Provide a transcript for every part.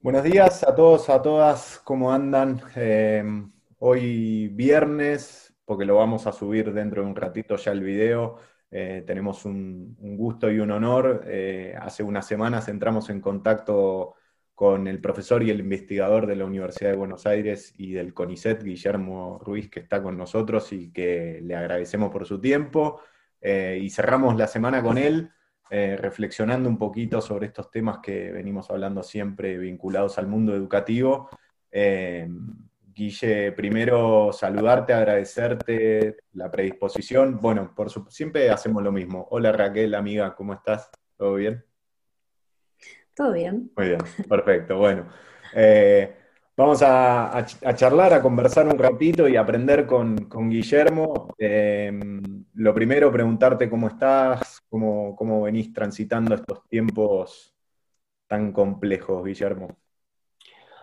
Buenos días a todos, a todas, ¿cómo andan? Eh, hoy viernes, porque lo vamos a subir dentro de un ratito ya el video, eh, tenemos un, gusto y un honor. Eh, hace unas semanas entramos en contacto con el profesor y el investigador de la Universidad de Buenos Aires y del CONICET, Guillermo Ruiz, que está con nosotros y que le agradecemos por su tiempo. y cerramos la semana con él eh, reflexionando un poquito sobre estos temas que venimos hablando siempre vinculados al mundo educativo. Eh, Guille, primero saludarte, agradecerte la predisposición. Bueno, por siempre hacemos lo mismo. Hola Raquel, amiga, ¿cómo estás? ¿Todo bien? Todo bien. Muy bien, perfecto. Bueno, eh, Vamos a, charlar, a conversar un ratito y aprender con, Guillermo. Em, lo primero, preguntarte cómo estás, cómo, cómo venís transitando estos tiempos tan complejos, Guillermo.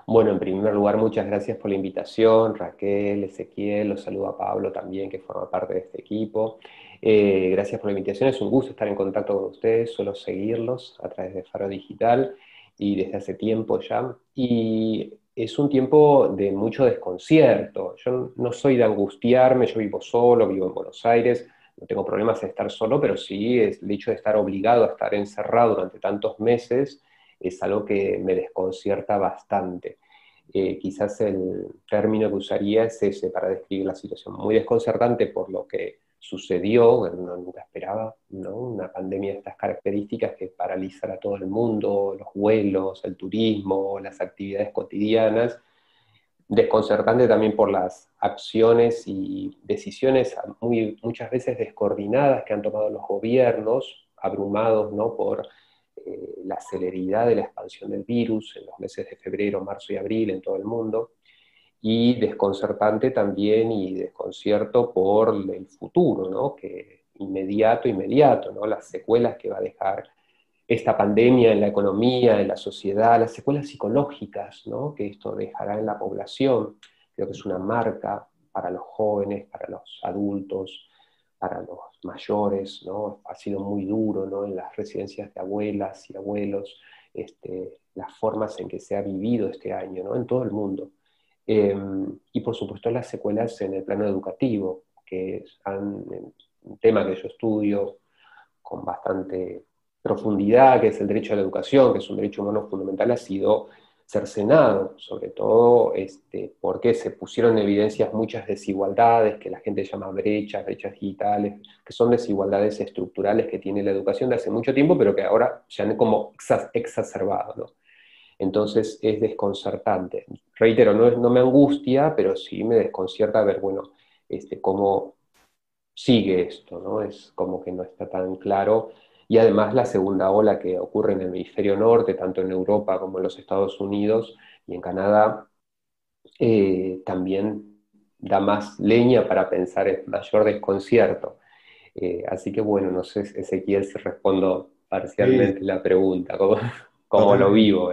Bueno, en primer lugar, muchas gracias por la invitación, Raquel, Ezequiel, los saludo a Pablo también, que forma parte de este equipo. Eh, gracias por la invitación, es un gusto estar en contacto con ustedes, suelo seguirlos a través de Faro Digital y desde hace tiempo ya. Y es un tiempo de mucho desconcierto. Yo no soy de angustiarme, yo vivo solo, vivo en Buenos Aires, no tengo problemas de estar solo, pero sí el hecho de estar obligado a estar encerrado durante tantos meses es algo que me desconcierta bastante. Eh, quizás el término que usaría es ese para describir la situación, muy desconcertante por lo que sucedió, no, nunca esperaba, ¿no? una pandemia de estas características que paralizara a todo el mundo, los vuelos, el turismo, las actividades cotidianas, desconcertante también por las acciones y decisiones muchas veces descoordinadas que han tomado los gobiernos, abrumados ¿no? por eh, la celeridad de la expansión del virus en los meses de febrero, marzo y abril en todo el mundo y desconcertante también y desconcierto por el futuro, ¿no? que inmediato, inmediato, ¿no? las secuelas que va a dejar esta pandemia en la economía, en la sociedad, las secuelas psicológicas ¿no? que esto dejará en la población, creo que es una marca para los jóvenes, para los adultos, para los mayores, ¿no? ha sido muy duro ¿no? en las residencias de abuelas y abuelos, este, las formas en que se ha vivido este año ¿no? en todo el mundo. Em, y por supuesto las secuelas en el plano educativo, que es un tema que yo estudio con bastante profundidad, que es el derecho a la educación, que es un derecho humano fundamental, ha sido cercenado, sobre todo este, porque se pusieron en evidencias muchas desigualdades que la gente llama brechas, brechas digitales, que son desigualdades estructurales que tiene la educación de hace mucho tiempo, pero que ahora se han como exacerbado. ¿no? Entonces es desconcertante. Reitero, no, no me angustia, pero sí me desconcierta ver, bueno, este, cómo sigue esto, ¿no? Es como que no está tan claro. Y además la segunda ola que ocurre en el hemisferio norte, tanto en Europa como en los Estados Unidos y en Canadá, eh, también da más leña para pensar en mayor desconcierto. Eh, así que bueno, no sé, Ezequiel, si respondo parcialmente la pregunta como lo vivo.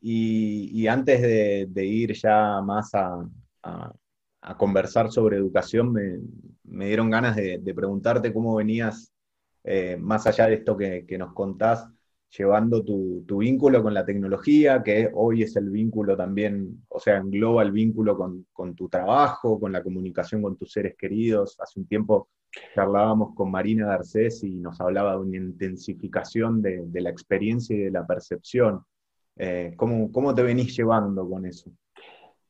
Y, antes de, ir ya más a, conversar sobre educación, me, dieron ganas de, preguntarte cómo venías, eh, más allá de esto que, nos contás, llevando tu, vínculo con la tecnología, que hoy es el vínculo también, o sea, engloba el vínculo con, tu trabajo, con la comunicación con tus seres queridos. Hace un tiempo charlábamos con Marina Garcés y nos hablaba de una intensificación de, la experiencia y de la percepción. Eh, ¿cómo, ¿Cómo te venís llevando con eso?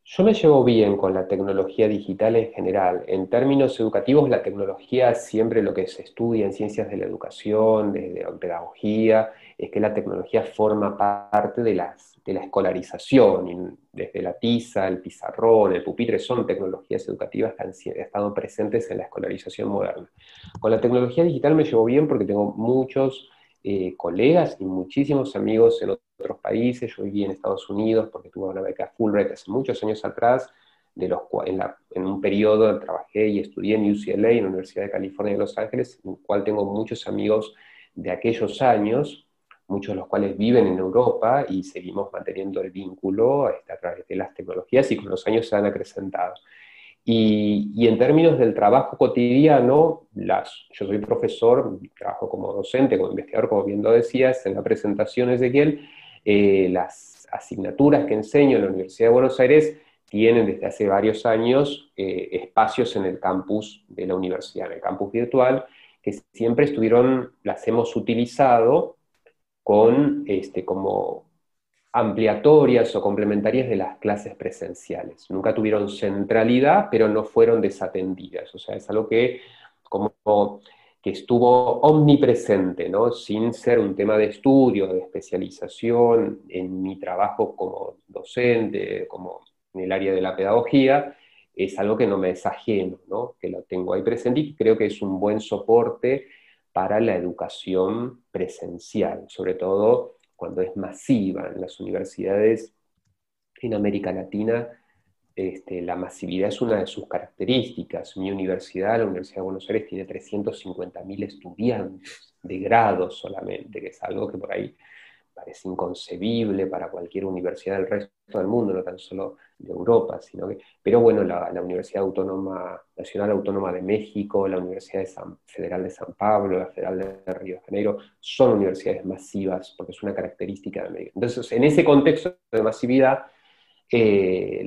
Yo me llevo bien con la tecnología digital en general. En términos educativos, la tecnología siempre lo que se estudia en ciencias de la educación, de, pedagogía, es que la tecnología forma parte de, las, de la escolarización. desde la tiza, el pizarrón, el pupitre, son tecnologías educativas que han estado presentes en la escolarización moderna. Con la tecnología digital me llevo bien porque tengo muchos eh, colegas y muchísimos amigos en otros países. Yo viví en Estados Unidos porque tuve una beca Fulbright hace muchos años atrás, de los, en, en un periodo trabajé y estudié en UCLA, en la Universidad de California de Los Ángeles, en el cual tengo muchos amigos de aquellos años, muchos de los cuales viven en Europa y seguimos manteniendo el vínculo a través de las tecnologías y con los años se han acrecentado. Y, en términos del trabajo cotidiano, las, yo soy profesor, trabajo como docente, como investigador, como bien lo decías en la presentación, Ezequiel, eh, las asignaturas que enseño en la Universidad de Buenos Aires tienen desde hace varios años eh, espacios en el campus de la universidad, en el campus virtual, que siempre estuvieron, las hemos utilizado con, este, como ampliatorias o complementarias de las clases presenciales. Nunca tuvieron centralidad, pero no fueron desatendidas. O sea, es algo que como que estuvo omnipresente, ¿no? sin ser un tema de estudio, de especialización en mi trabajo como docente, como en el área de la pedagogía, es algo que no me es ajeno, ¿no? que lo tengo ahí presente y creo que es un buen soporte para la educación presencial, sobre todo cuando es masiva. En las universidades en América Latina, este, la masividad es una de sus características. Mi universidad, la Universidad de Buenos Aires, tiene 350.000 estudiantes de grado solamente, que es algo que por ahí parece inconcebible para cualquier universidad del resto del mundo, no tan solo de Europa, sino que, pero bueno, la, Universidad Autónoma, Nacional Autónoma de México, la Universidad Federal de San Pablo, la Federal de Río de Janeiro, son universidades masivas, porque es una característica de América. Entonces, en ese contexto de masividad, eh,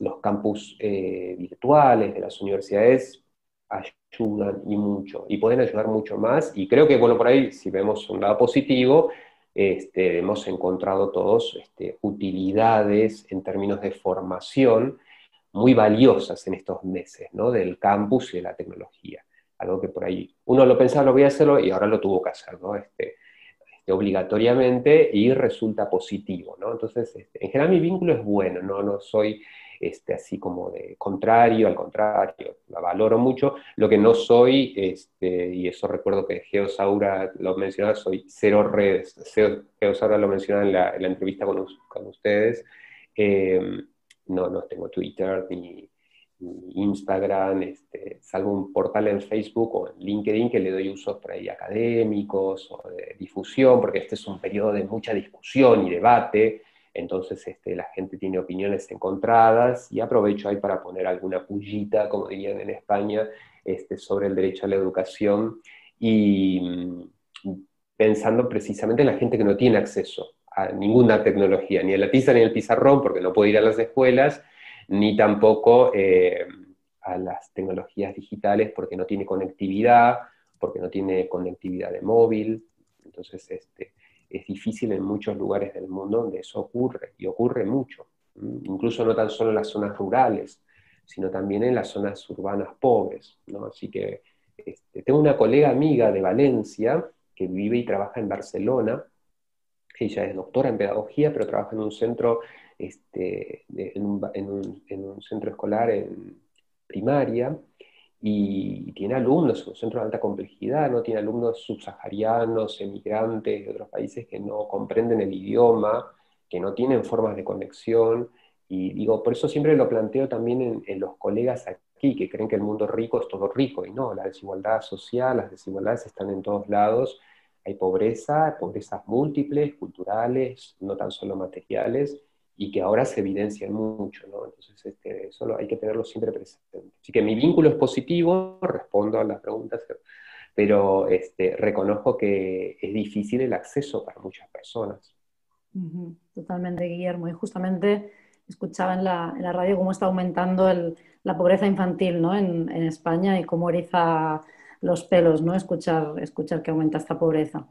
los campus eh, virtuales de las universidades ayudan y mucho, y pueden ayudar mucho más, y creo que, bueno, por ahí, si vemos un lado positivo, este, hemos encontrado todos este, utilidades en términos de formación muy valiosas en estos meses, ¿no? Del campus y de la tecnología. Algo que por ahí uno lo pensaba, lo voy a hacerlo y ahora lo tuvo que hacer, ¿no? Este, obligatoriamente y resulta positivo. Entonces, este, en general mi vínculo es bueno, no, no soy este, así como de contrario, al contrario, la valoro mucho. Lo que no soy, este, y eso recuerdo que Geosaura lo mencionaba, soy cero redes. Geosaura lo mencionaba en la, entrevista con, ustedes. Em, no, no tengo Twitter ni, Instagram, este, salvo un portal en Facebook o en LinkedIn que le doy usos por ahí académicos o de difusión, porque este es un periodo de mucha discusión y debate. Entonces este, la gente tiene opiniones encontradas y aprovecho ahí para poner alguna pullita, como dirían en España, este, sobre el derecho a la educación y mm, pensando precisamente en la gente que no tiene acceso a ninguna tecnología, ni a la tiza ni al pizarrón, porque no puede ir a las escuelas, ni tampoco eh, a las tecnologías digitales porque no tiene conectividad, porque no tiene conectividad de móvil. Entonces, este, es difícil en muchos lugares del mundo donde eso ocurre, y ocurre mucho, incluso no tan solo en las zonas rurales, sino también en las zonas urbanas pobres. ¿no? Así que este, tengo una colega amiga de Valencia que vive y trabaja en Barcelona, ella es doctora en pedagogía, pero trabaja en un centro, este, en, un, en un centro escolar en primaria, y tiene alumnos, un centro de alta complejidad, ¿no? tiene alumnos subsaharianos, emigrantes de otros países que no comprenden el idioma, que no tienen formas de conexión, y digo, por eso siempre lo planteo también en, los colegas aquí, que creen que el mundo rico es todo rico, y no, la desigualdad social, las desigualdades están en todos lados, hay pobreza, pobrezas múltiples, culturales, no tan solo materiales, y que ahora se evidencian mucho, ¿no? Entonces, este, eso hay que tenerlo siempre presente. Así que mi vínculo es positivo, respondo a las preguntas, pero este, reconozco que es difícil el acceso para muchas personas. Totalmente, Guillermo. Y justamente escuchaba en la, en la radio cómo está aumentando el, la pobreza infantil ¿no? en, en, España y cómo eriza los pelos, ¿no? Escuchar, escuchar que aumenta esta pobreza.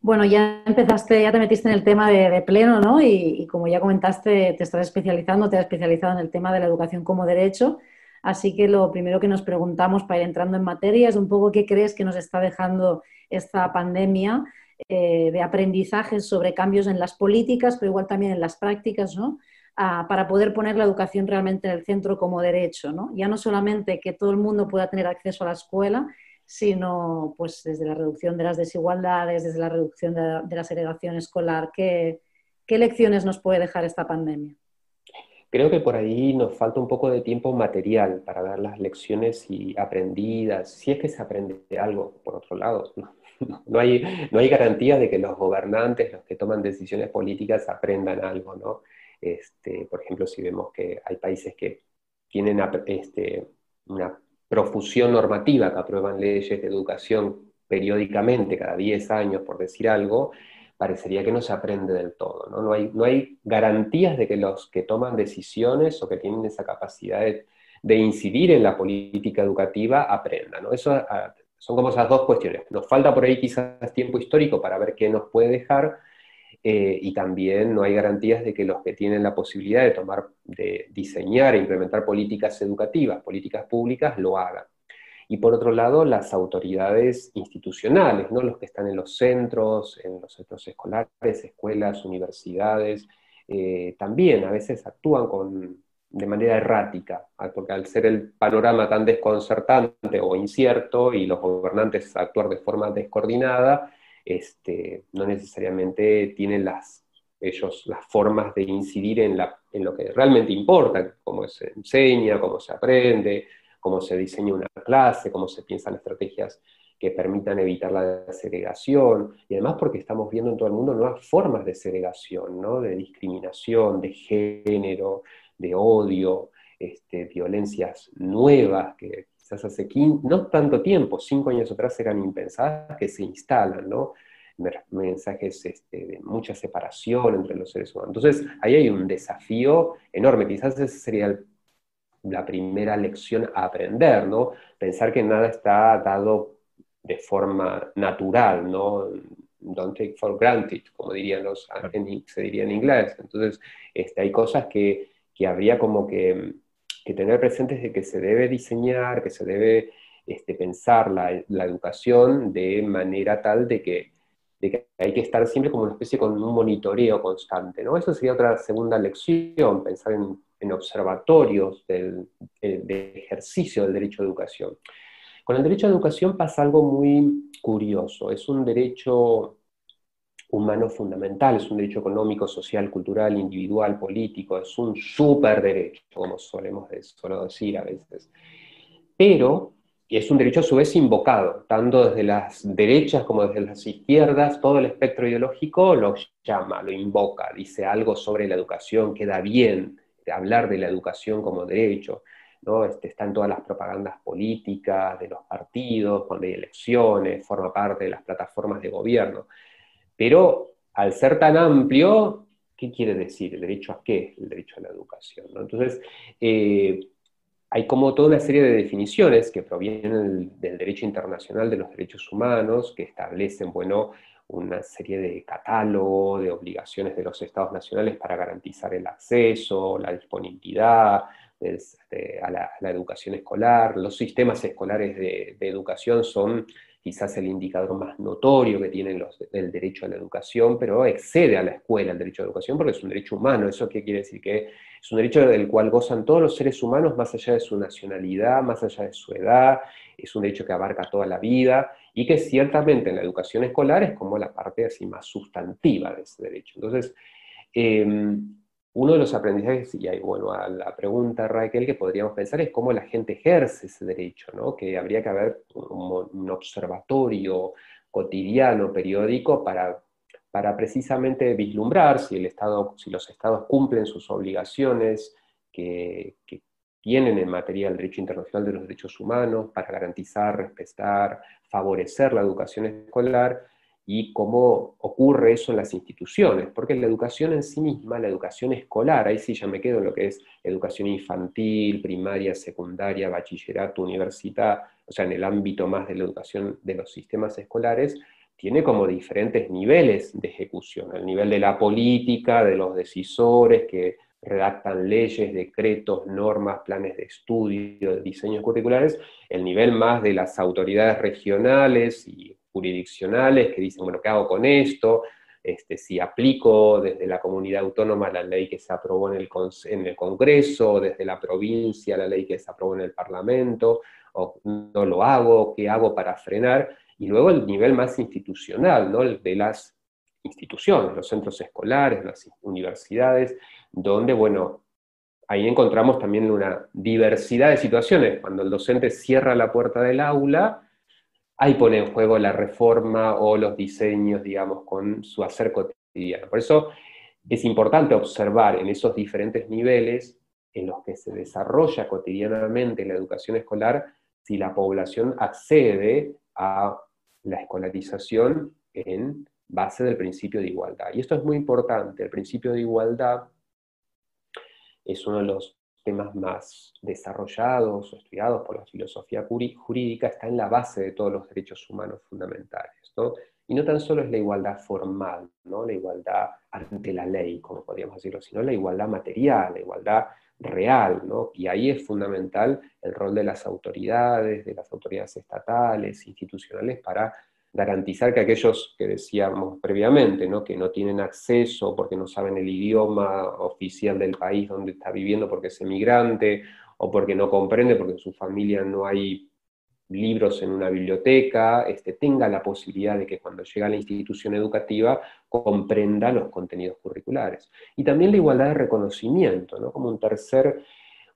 Bueno, ya empezaste, ya te metiste en el tema de, pleno, ¿no? Y, como ya comentaste, te estás especializando, te has especializado en el tema de la educación como derecho. Así que lo primero que nos preguntamos para ir entrando en materia es un poco qué crees que nos está dejando esta pandemia eh, de aprendizajes sobre cambios en las políticas, pero igual también en las prácticas, ¿no? Ah, para poder poner la educación realmente en el centro como derecho, ¿no? Ya no solamente que todo el mundo pueda tener acceso a la escuela, sino pues desde la reducción de las desigualdades, desde la reducción de, la segregación escolar. ¿Qué, lecciones nos puede dejar esta pandemia? Creo que por ahí nos falta un poco de tiempo material para ver las lecciones y aprendidas, si es que se aprende algo, por otro lado. No, hay, no hay garantía de que los gobernantes, los que toman decisiones políticas, aprendan algo, ¿no? Este, por ejemplo, si vemos que hay países que tienen este, una profusión normativa que aprueban leyes de educación periódicamente, cada 10 años, por decir algo, parecería que no se aprende del todo. ¿no? No, hay, no hay garantías de que los que toman decisiones o que tienen esa capacidad de, incidir en la política educativa aprendan. ¿no? Eso, ah, son como esas dos cuestiones. Nos falta por ahí quizás tiempo histórico para ver qué nos puede dejar, eh, y también no hay garantías de que los que tienen la posibilidad de tomar, de diseñar e implementar políticas educativas, políticas públicas, lo hagan. Y por otro lado, las autoridades institucionales, ¿no? los que están en los centros, en los centros escolares, escuelas, universidades, eh, también a veces actúan con, de manera errática, porque al ser el panorama tan desconcertante o incierto y los gobernantes actuar de forma descoordinada, este, no necesariamente tienen las, ellos las formas de incidir en, en lo que realmente importa, cómo se enseña, cómo se aprende, cómo se diseña una clase, cómo se piensan estrategias que permitan evitar la segregación, y además porque estamos viendo en todo el mundo nuevas formas de segregación, ¿no? de discriminación, de género, de odio, este, violencias nuevas que quizás hace no tanto tiempo, cinco años atrás eran impensadas, que se instalan, ¿no? mensajes este, de mucha separación entre los seres humanos. Entonces, ahí hay un desafío enorme, quizás esa sería la primera lección a aprender, ¿no? Pensar que nada está dado de forma natural, ¿no? Don't take for granted, como dirían los, se diría en inglés. Entonces, este, hay cosas que, que habría como que que tener presentes de que se debe diseñar, que se debe este, pensar la, educación de manera tal de que, hay que estar siempre como una especie con un monitoreo constante. ¿no? Eso sería otra segunda lección, pensar en, observatorios del, de ejercicio del derecho a educación. Con el derecho a educación pasa algo muy curioso. Es un derecho humano fundamental, es un derecho económico, social, cultural, individual, político, es un super derecho, como solemos decir a veces. Pero es un derecho a su vez invocado, tanto desde las derechas como desde las izquierdas, todo el espectro ideológico lo llama, lo invoca, dice algo sobre la educación, queda bien hablar de la educación como derecho. ¿no? Este, están todas las propagandas políticas de los partidos, cuando hay elecciones, forma parte de las plataformas de gobierno. Pero al ser tan amplio, ¿qué quiere decir? ¿El derecho a qué? El derecho a la educación. Entonces, eh, hay como toda una serie de definiciones que provienen del, derecho internacional de los derechos humanos, que establecen, bueno, una serie de catálogos, de obligaciones de los estados nacionales para garantizar el acceso, la disponibilidad este, a, la, educación escolar. Los sistemas escolares de educación son quizás el indicador más notorio que tienen los, el derecho a la educación, pero excede a la escuela el derecho a la educación porque es un derecho humano. ¿Eso qué quiere decir? Que es un derecho del cual gozan todos los seres humanos más allá de su nacionalidad, más allá de su edad, es un derecho que abarca toda la vida y que ciertamente en la educación escolar es como la parte así más sustantiva de ese derecho. Entonces, eh, uno de los aprendizajes, y ahí bueno a la pregunta, Raquel, que podríamos pensar es cómo la gente ejerce ese derecho, ¿no? que habría que haber un, observatorio cotidiano, periódico, para, para precisamente vislumbrar si, el Estado, si los estados cumplen sus obligaciones que tienen en materia del derecho internacional de los derechos humanos para garantizar, respetar, favorecer la educación escolar, y cómo ocurre eso en las instituciones, porque la educación en sí misma, la educación escolar, ahí sí ya me quedo en lo que es educación infantil, primaria, secundaria, bachillerato, universidad, o sea, en el ámbito más de la educación de los sistemas escolares, tiene como diferentes niveles de ejecución, el nivel de la política, de los decisores que redactan leyes, decretos, normas, planes de estudio, diseños curriculares, el nivel más de las autoridades regionales y jurisdiccionales que dicen, bueno, ¿qué hago con esto? Este, si aplico desde la comunidad autónoma la ley que se aprobó en el, en el Congreso, desde la provincia la ley que se aprobó en el Parlamento, o no lo hago, qué hago para frenar, y luego el nivel más institucional, ¿no? el de las instituciones, los centros escolares, las universidades, donde, bueno, ahí encontramos también una diversidad de situaciones. Cuando el docente cierra la puerta del aula, ahí pone en juego la reforma o los diseños, digamos, con su hacer cotidiano. Por eso es importante observar en esos diferentes niveles en los que se desarrolla cotidianamente la educación escolar, si la población accede a la escolarización en base del principio de igualdad. Y esto es muy importante, el principio de igualdad es uno de los temas más desarrollados o estudiados por la filosofía jurídica, está en la base de todos los derechos humanos fundamentales. Y no tan solo es la igualdad formal, ¿no? la igualdad ante la ley, como podríamos decirlo, sino la igualdad material, la igualdad real, ¿no? Y ahí es fundamental el rol de las autoridades, de las autoridades estatales, institucionales, para garantizar que aquellos que decíamos previamente, ¿no? que no tienen acceso porque no saben el idioma oficial del país donde está viviendo porque es emigrante, o porque no comprende, porque en su familia no hay libros en una biblioteca, este, tenga la posibilidad de que cuando llega a la institución educativa comprenda los contenidos curriculares. Y también la igualdad de reconocimiento, ¿no? como un tercer,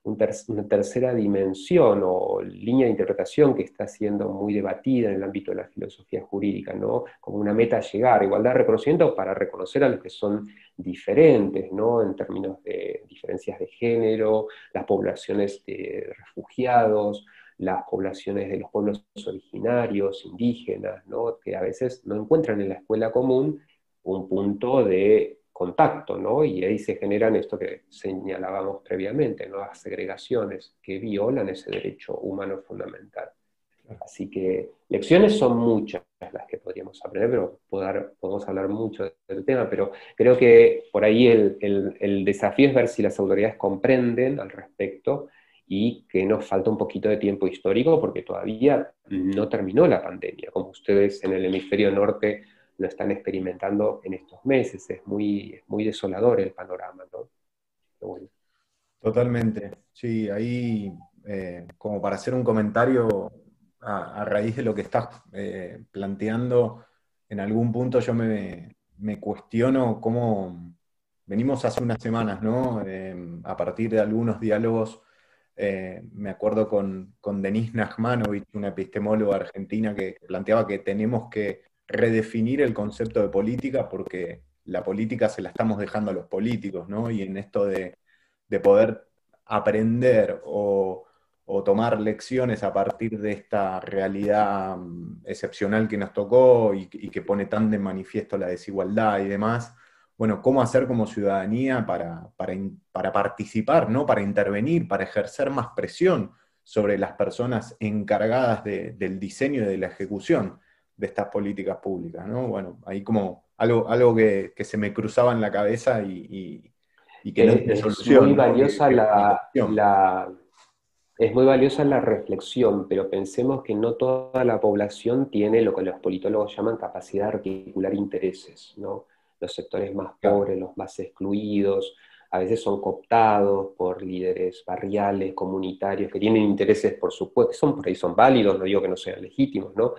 una tercera dimensión o línea de interpretación que está siendo muy debatida en el ámbito de la filosofía jurídica, ¿no? como una meta a igualdad de reconocimiento para reconocer a los que son diferentes, ¿no? en términos de diferencias de género, las poblaciones de refugiados, las poblaciones de los pueblos originarios, indígenas, ¿no? que a veces no encuentran en la escuela común un punto de contacto, ¿no? y ahí se generan esto que señalábamos previamente, ¿no? las segregaciones que violan ese derecho humano fundamental. Así que lecciones son muchas las que podríamos aprender, pero podemos hablar mucho del tema, pero creo que por ahí el, el desafío es ver si las autoridades comprenden al respecto y que nos falta un poquito de tiempo histórico porque todavía no terminó la pandemia, como ustedes en el hemisferio norte lo están experimentando en estos meses. Es muy, muy desolador el panorama, ¿no? Totalmente. Sí, ahí, eh, como para hacer un comentario a, raíz de lo que estás eh, planteando, en algún punto yo me, me, cuestiono cómo venimos hace unas semanas, ¿no? Eh, a partir de algunos diálogos eh, me acuerdo con, con Denise Nachmanovich, una epistemóloga argentina, que planteaba que tenemos que redefinir el concepto de política porque la política se la estamos dejando a los políticos, ¿no? Y en esto de, poder aprender o, tomar lecciones a partir de esta realidad mm, excepcional que nos tocó y, que pone tan de manifiesto la desigualdad y demás, bueno, cómo hacer como ciudadanía para, para, participar, ¿no? para intervenir, para ejercer más presión sobre las personas encargadas del diseño y de la ejecución de estas políticas públicas. ¿no? Bueno, ahí como algo, algo que, se me cruzaba en la cabeza y, que no tiene solución. Es muy valiosa la, es muy valiosa la reflexión, pero pensemos que no toda la población tiene lo que los politólogos llaman capacidad de articular intereses, ¿no? los sectores más pobres, los más excluidos, a veces son cooptados por líderes barriales, comunitarios, que tienen intereses, por supuesto, que son por ahí son válidos, no digo que no sean legítimos, ¿no?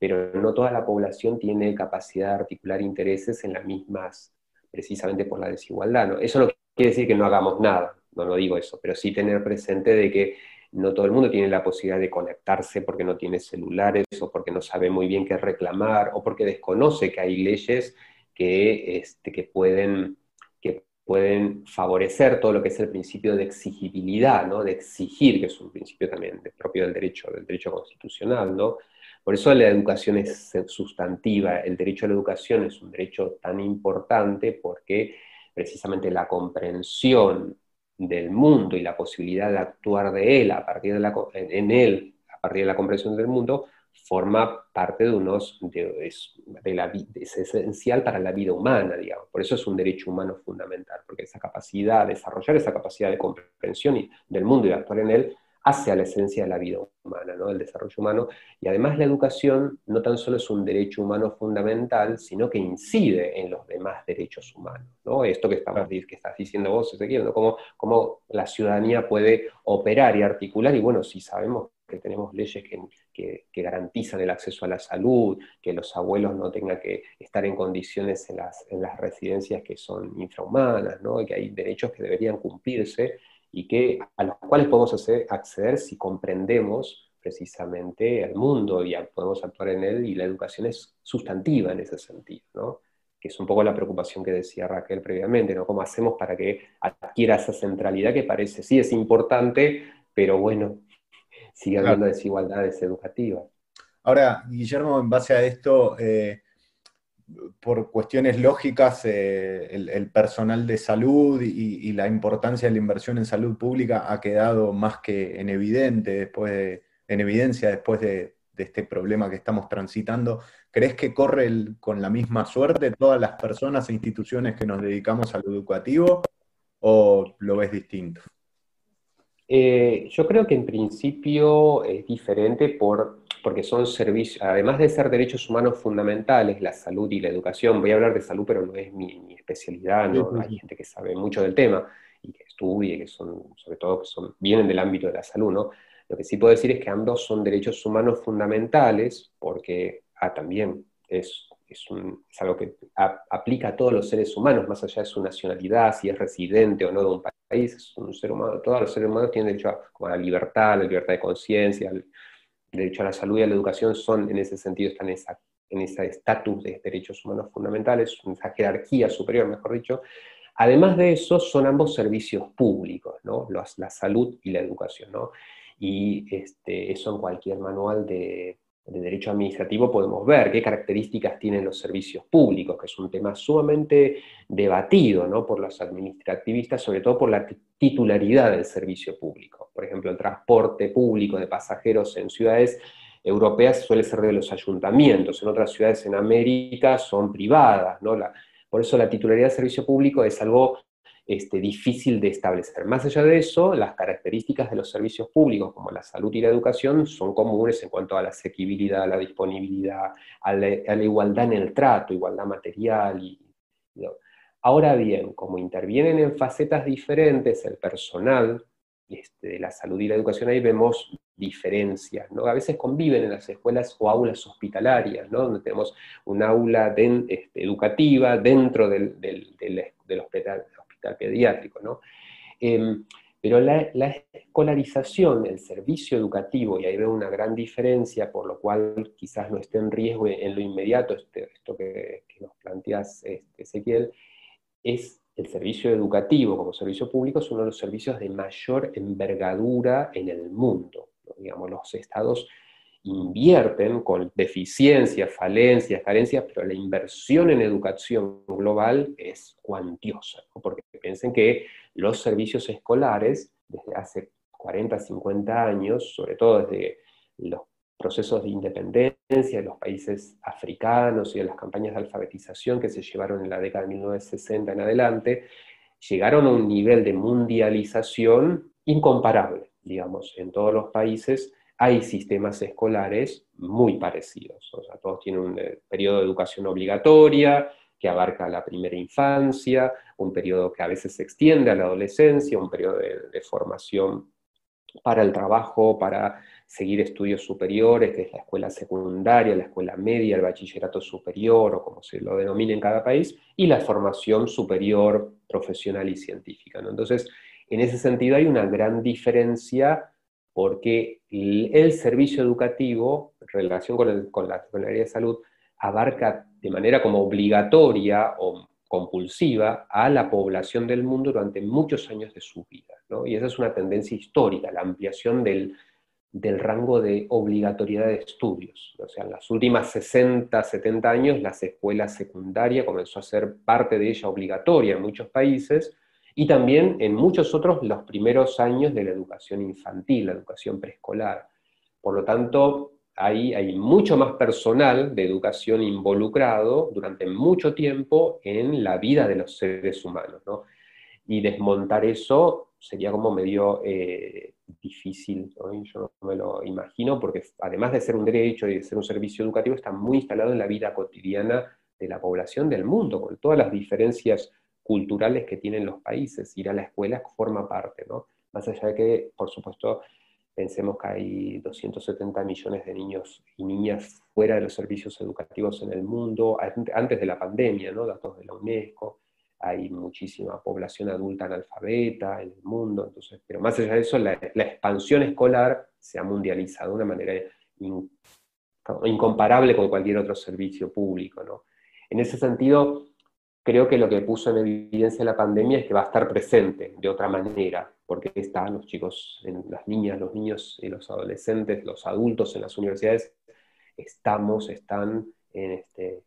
Pero no toda la población tiene capacidad de articular intereses en las mismas, precisamente por la desigualdad. Eso no quiere decir que no hagamos nada, no lo digo eso, pero sí tener presente de que no todo el mundo tiene la posibilidad de conectarse porque no tiene celulares o porque no sabe muy bien qué reclamar o porque desconoce que hay leyes que, este, que, pueden, pueden favorecer todo lo que es el principio de exigibilidad, ¿no? de exigir, que es un principio también propio del derecho, del derecho constitucional. ¿no? Por eso la educación es sustantiva, el derecho a la educación es un derecho tan importante porque precisamente la comprensión del mundo y la posibilidad de actuar de él a partir de la, en él, a partir de la comprensión del mundo, forma parte de unos, de, es, la, es esencial para la vida humana, digamos. Por eso es un derecho humano fundamental, porque esa capacidad, desarrollar esa capacidad de comprensión del mundo y de actuar en él, hace a la esencia de la vida humana, ¿no? el desarrollo humano. Y además la educación no tan solo es un derecho humano fundamental, sino que incide en los demás derechos humanos. ¿no? Esto que, estamos, que estás diciendo vos, Ezequiel, ¿no? cómo, cómo la ciudadanía puede operar y articular, y bueno, si sabemos que tenemos leyes que, garantizan el acceso a la salud, que los abuelos no tengan que estar en condiciones en las, en las residencias que son infrahumanas, ¿no? y que hay derechos que deberían cumplirse y que, a los cuales podemos hacer, acceder si comprendemos precisamente el mundo y podemos actuar en él, y la educación es sustantiva en ese sentido, ¿no? que es un poco la preocupación que decía Raquel previamente, ¿no? ¿Cómo hacemos para que adquiera esa centralidad que parece, sí es importante, pero bueno, sigue habiendo desigualdades educativas. Ahora, Guillermo, en base a esto, eh, por cuestiones lógicas, eh, el, personal de salud y, la importancia de la inversión en salud pública ha quedado más que en, evidente después en evidencia después de, este problema que estamos transitando. ¿Crees que corre con la misma suerte todas las personas e instituciones que nos dedicamos a lo educativo o lo ves distinto? Eh, yo creo que en principio es diferente por porque son servicios, además de ser derechos humanos fundamentales, la salud y la educación, voy a hablar de salud, pero no es mi, especialidad, ¿no? hay gente que sabe mucho del tema y que estudia, que son, sobre todo, que son, vienen del ámbito de la salud, ¿no? Lo que sí puedo decir es que ambos son derechos humanos fundamentales, porque ah, también es, es, algo que aplica a todos los seres humanos, más allá de su nacionalidad, si es residente o no de un país, es un ser humano, todos los seres humanos tienen derecho a, a la libertad, a la libertad de conciencia, derecho a la salud y a la educación son en ese sentido, están en ese estatus de derechos humanos fundamentales, en esa jerarquía superior, mejor dicho. Además de eso, son ambos servicios públicos, ¿no? la salud y la educación. ¿no? Y este, eso en cualquier manual de, de derecho administrativo podemos ver qué características tienen los servicios públicos, que es un tema sumamente debatido ¿no? por los administrativistas, sobre todo por la titularidad del servicio público. Por ejemplo, el transporte público de pasajeros en ciudades europeas suele ser de los ayuntamientos, en otras ciudades en América son privadas. ¿no? por eso la titularidad del servicio público es algo este, difícil de establecer. Más allá de eso, las características de los servicios públicos, como la salud y la educación, son comunes en cuanto a la asequibilidad, a la disponibilidad, a la, igualdad en el trato, igualdad material. Ahora bien, como intervienen en facetas diferentes el personal este, de la salud y la educación, ahí vemos diferencias. A veces conviven en las escuelas o aulas hospitalarias, ¿no? Donde tenemos un aula este, educativa dentro del hospital, pediátrico. ¿no? Em, pero la, escolarización, el servicio educativo, y ahí veo una gran diferencia, por lo cual quizás no esté en riesgo en lo inmediato, este, esto que, nos planteas, este, Ezequiel, es el servicio educativo como servicio público, es uno de los servicios de mayor envergadura en el mundo. Digamos, los estados invierten con deficiencias, falencias, carencias, pero la inversión en educación global es cuantiosa, porque piensen que los servicios escolares, desde hace 40, 50 años, sobre todo desde los procesos de independencia de los países africanos y de las campañas de alfabetización que se llevaron en la década de 1960 en adelante, llegaron a un nivel de mundialización incomparable, digamos, en todos los países, hay sistemas escolares muy parecidos. Todos tienen un eh, periodo de educación obligatoria que abarca la primera infancia, un periodo que a veces se extiende a la adolescencia, un periodo de, formación para el trabajo, para seguir estudios superiores, que es la escuela secundaria, la escuela media, el bachillerato superior, o como se lo denomine en cada país, y la formación superior profesional y científica. Entonces, en ese sentido hay una gran diferencia porque el, servicio educativo, en relación con, la Secretaría de Salud, abarca de manera como obligatoria o compulsiva a la población del mundo durante muchos años de su vida. Y esa es una tendencia histórica, la ampliación del, rango de obligatoriedad de estudios. O sea, en las últimas 60, 70 años, la escuela secundaria comenzó a ser parte de ella obligatoria en muchos países, y también en muchos otros los primeros años de la educación infantil, la educación preescolar. Por lo tanto, hay mucho más personal de educación involucrado durante mucho tiempo en la vida de los seres humanos. ¿no? Y desmontar eso sería como medio eh, difícil, yo no me lo imagino, porque además de ser un derecho y de ser un servicio educativo, está muy instalado en la vida cotidiana de la población del mundo, con todas las diferencias culturales que tienen los países. Ir a la escuela forma parte, ¿no? Más allá de que, por supuesto, pensemos que hay 270 millones de niños y niñas fuera de los servicios educativos en el mundo, antes de la pandemia, ¿no? Datos de la UNESCO, hay muchísima población adulta analfabeta en el mundo, entonces, pero más allá de eso, la, expansión escolar se ha mundializado de una manera incomparable con cualquier otro servicio público, ¿no? En ese sentido, creo que lo que puso en evidencia la pandemia es que va a estar presente de otra manera, porque están los chicos, las niñas, los niños y los adolescentes, los adultos en las universidades, estamos, están este,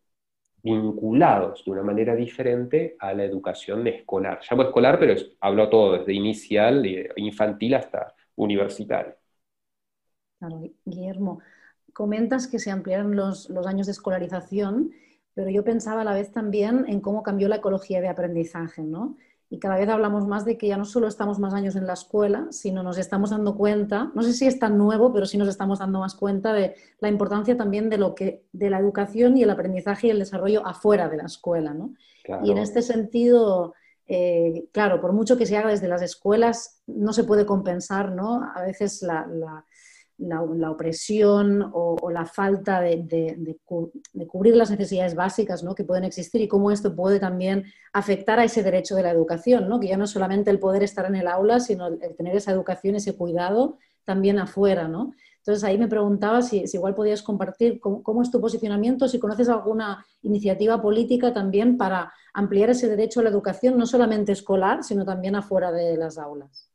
vinculados de una manera diferente a la educación escolar. Llamo escolar, pero hablo todo, desde inicial, infantil hasta universitario. Claro, Guillermo, comentas que se ampliaron los años de escolarización, pero yo pensaba a la vez también en cómo cambió la ecología de aprendizaje, ¿no? Y cada vez hablamos más de que ya no solo estamos más años en la escuela, sino nos estamos dando cuenta, no sé si es tan nuevo, pero sí nos estamos dando más cuenta de la importancia también de lo que de la educación y el aprendizaje y el desarrollo afuera de la escuela, ¿no? Y en este sentido, eh, claro, por mucho que se haga desde las escuelas, no se puede compensar, ¿no? A veces la la, opresión o, la falta de, cubrir las necesidades básicas ¿no? que pueden existir y cómo esto puede también afectar a ese derecho de la educación, ¿no? que ya no es solamente el poder estar en el aula, sino el, tener esa educación, ese cuidado también afuera. ¿no? Entonces ahí me preguntaba si, igual podías compartir cómo, es tu posicionamiento, si conoces alguna iniciativa política también para ampliar ese derecho a la educación, no solamente escolar, sino también afuera de las aulas.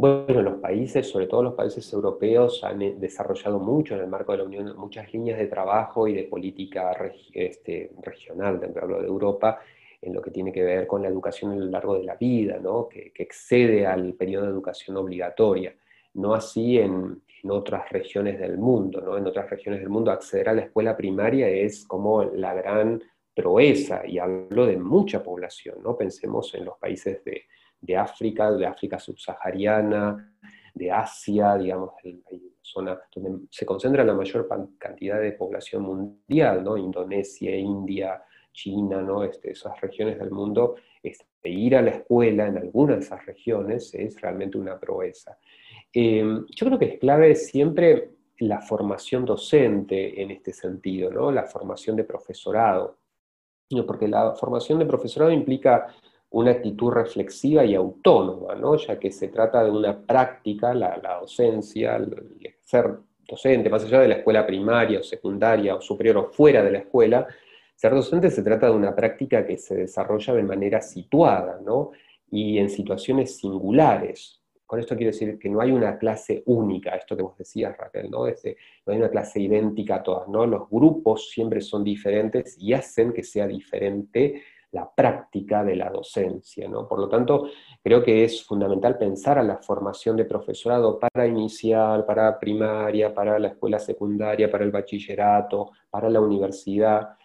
Bueno, los países, sobre todo los países europeos, han eh, desarrollado mucho en el marco de la Unión, muchas líneas de trabajo y de política este, regional, dentro de Europa, en lo que tiene que ver con la educación a lo largo de la vida, ¿no? que, excede al periodo de educación obligatoria. No así en, otras regiones del mundo. ¿no? En otras regiones del mundo acceder a la escuela primaria es como la gran proeza, y hablo de mucha población. ¿no? Pensemos en los países de, de África, de África subsahariana, de Asia, digamos, hay zona donde se concentra la mayor cantidad de población mundial, ¿no? Indonesia, India, China, ¿no? Este, esas regiones del mundo, este, ir a la escuela en alguna de esas regiones es realmente una proeza. Eh, yo creo que es clave siempre la formación docente en este sentido, ¿no? la formación de profesorado, porque la formación de profesorado implica una actitud reflexiva y autónoma, ¿no? ya que se trata de una práctica, la, docencia, el ser docente, más allá de la escuela primaria o secundaria o superior o fuera de la escuela, ser docente se trata de una práctica que se desarrolla de manera situada ¿no? y en situaciones singulares. Con esto quiero decir que no hay una clase única, esto que vos decías, Raquel, ¿no? Este, no hay una clase idéntica a todas, ¿no? Los grupos siempre son diferentes y hacen que sea diferente la práctica de la docencia. ¿no? Por lo tanto, creo que es fundamental pensar a la formación de profesorado para inicial, para primaria, para la escuela secundaria, para el bachillerato, para la universidad,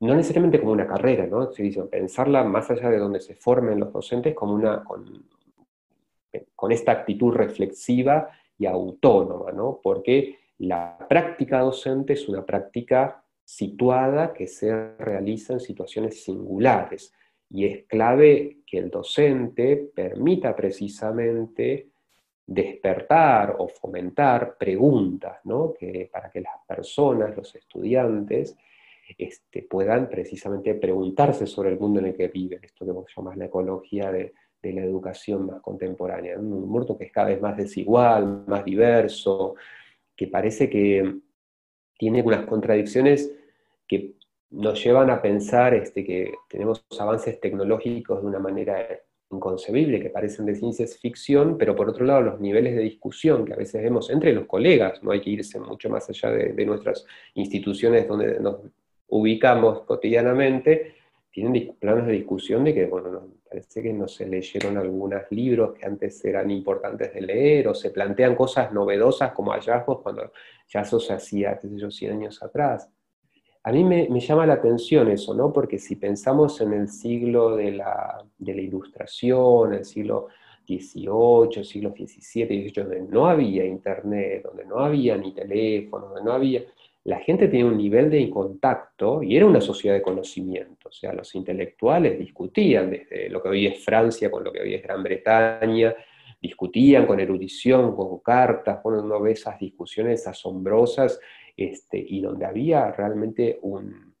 no necesariamente como una carrera, ¿no? pensarla más allá de donde se formen los docentes como una, con, con esta actitud reflexiva y autónoma, ¿no? porque la práctica docente es una práctica situada que se realiza en situaciones singulares. Y es clave que el docente permita precisamente despertar o fomentar preguntas, ¿no? que, para que las personas, los estudiantes, este, puedan precisamente preguntarse sobre el mundo en el que viven, esto que vos llamás la ecología de, de la educación más contemporánea, un mundo que es cada vez más desigual, más diverso, que parece que tiene unas contradicciones que nos llevan a pensar este, que tenemos avances tecnológicos de una manera inconcebible, que parecen de ciencias ficción, pero por otro lado los niveles de discusión que a veces vemos entre los colegas, no hay que irse mucho más allá de, nuestras instituciones donde nos ubicamos cotidianamente, tienen planos de discusión de que, bueno, parece que no se leyeron algunos libros que antes eran importantes de leer, o se plantean cosas novedosas como hallazgos cuando ya eso se hacía, qué sé yo, 100 años atrás. A mí me, llama la atención eso, ¿no? Porque si pensamos en el siglo de la, ilustración, el siglo XVIII, siglo XVII, donde no había internet, donde no había ni teléfono, donde no había... La gente tenía un nivel de contacto y era una sociedad de conocimiento. O sea, los intelectuales discutían desde lo que hoy es Francia con lo que hoy es Gran Bretaña, discutían con erudición, con cartas, bueno, uno ve esas discusiones asombrosas este, y donde había realmente un,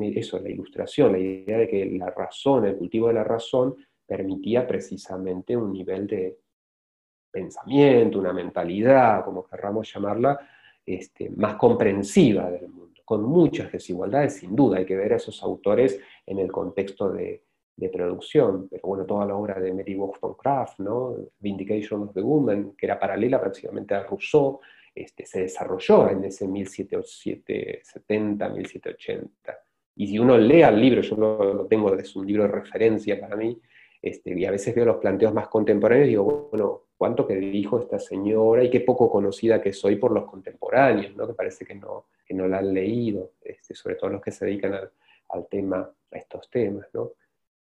eso, la ilustración, la idea de que la razón, el cultivo de la razón, permitía precisamente un nivel de pensamiento, una mentalidad, como querramos llamarla, este, más comprensiva del mundo, con muchas desigualdades, sin duda, hay que ver a esos autores en el contexto de, producción, pero bueno, toda la obra de Mary Wollstonecraft, ¿no? Vindication of the Woman, que era paralela prácticamente a Rousseau, este, se desarrolló en ese 1770, 1780. Y si uno lee el libro, yo lo, tengo, es un libro de referencia para mí, este, y a veces veo los planteos más contemporáneos y digo, bueno, ¿cuánto que dijo esta señora y qué poco conocida que soy por los contemporáneos, ¿no? que parece que no, que no la han leído, este, sobre todo los que se dedican al, al tema, a estos temas. ¿no?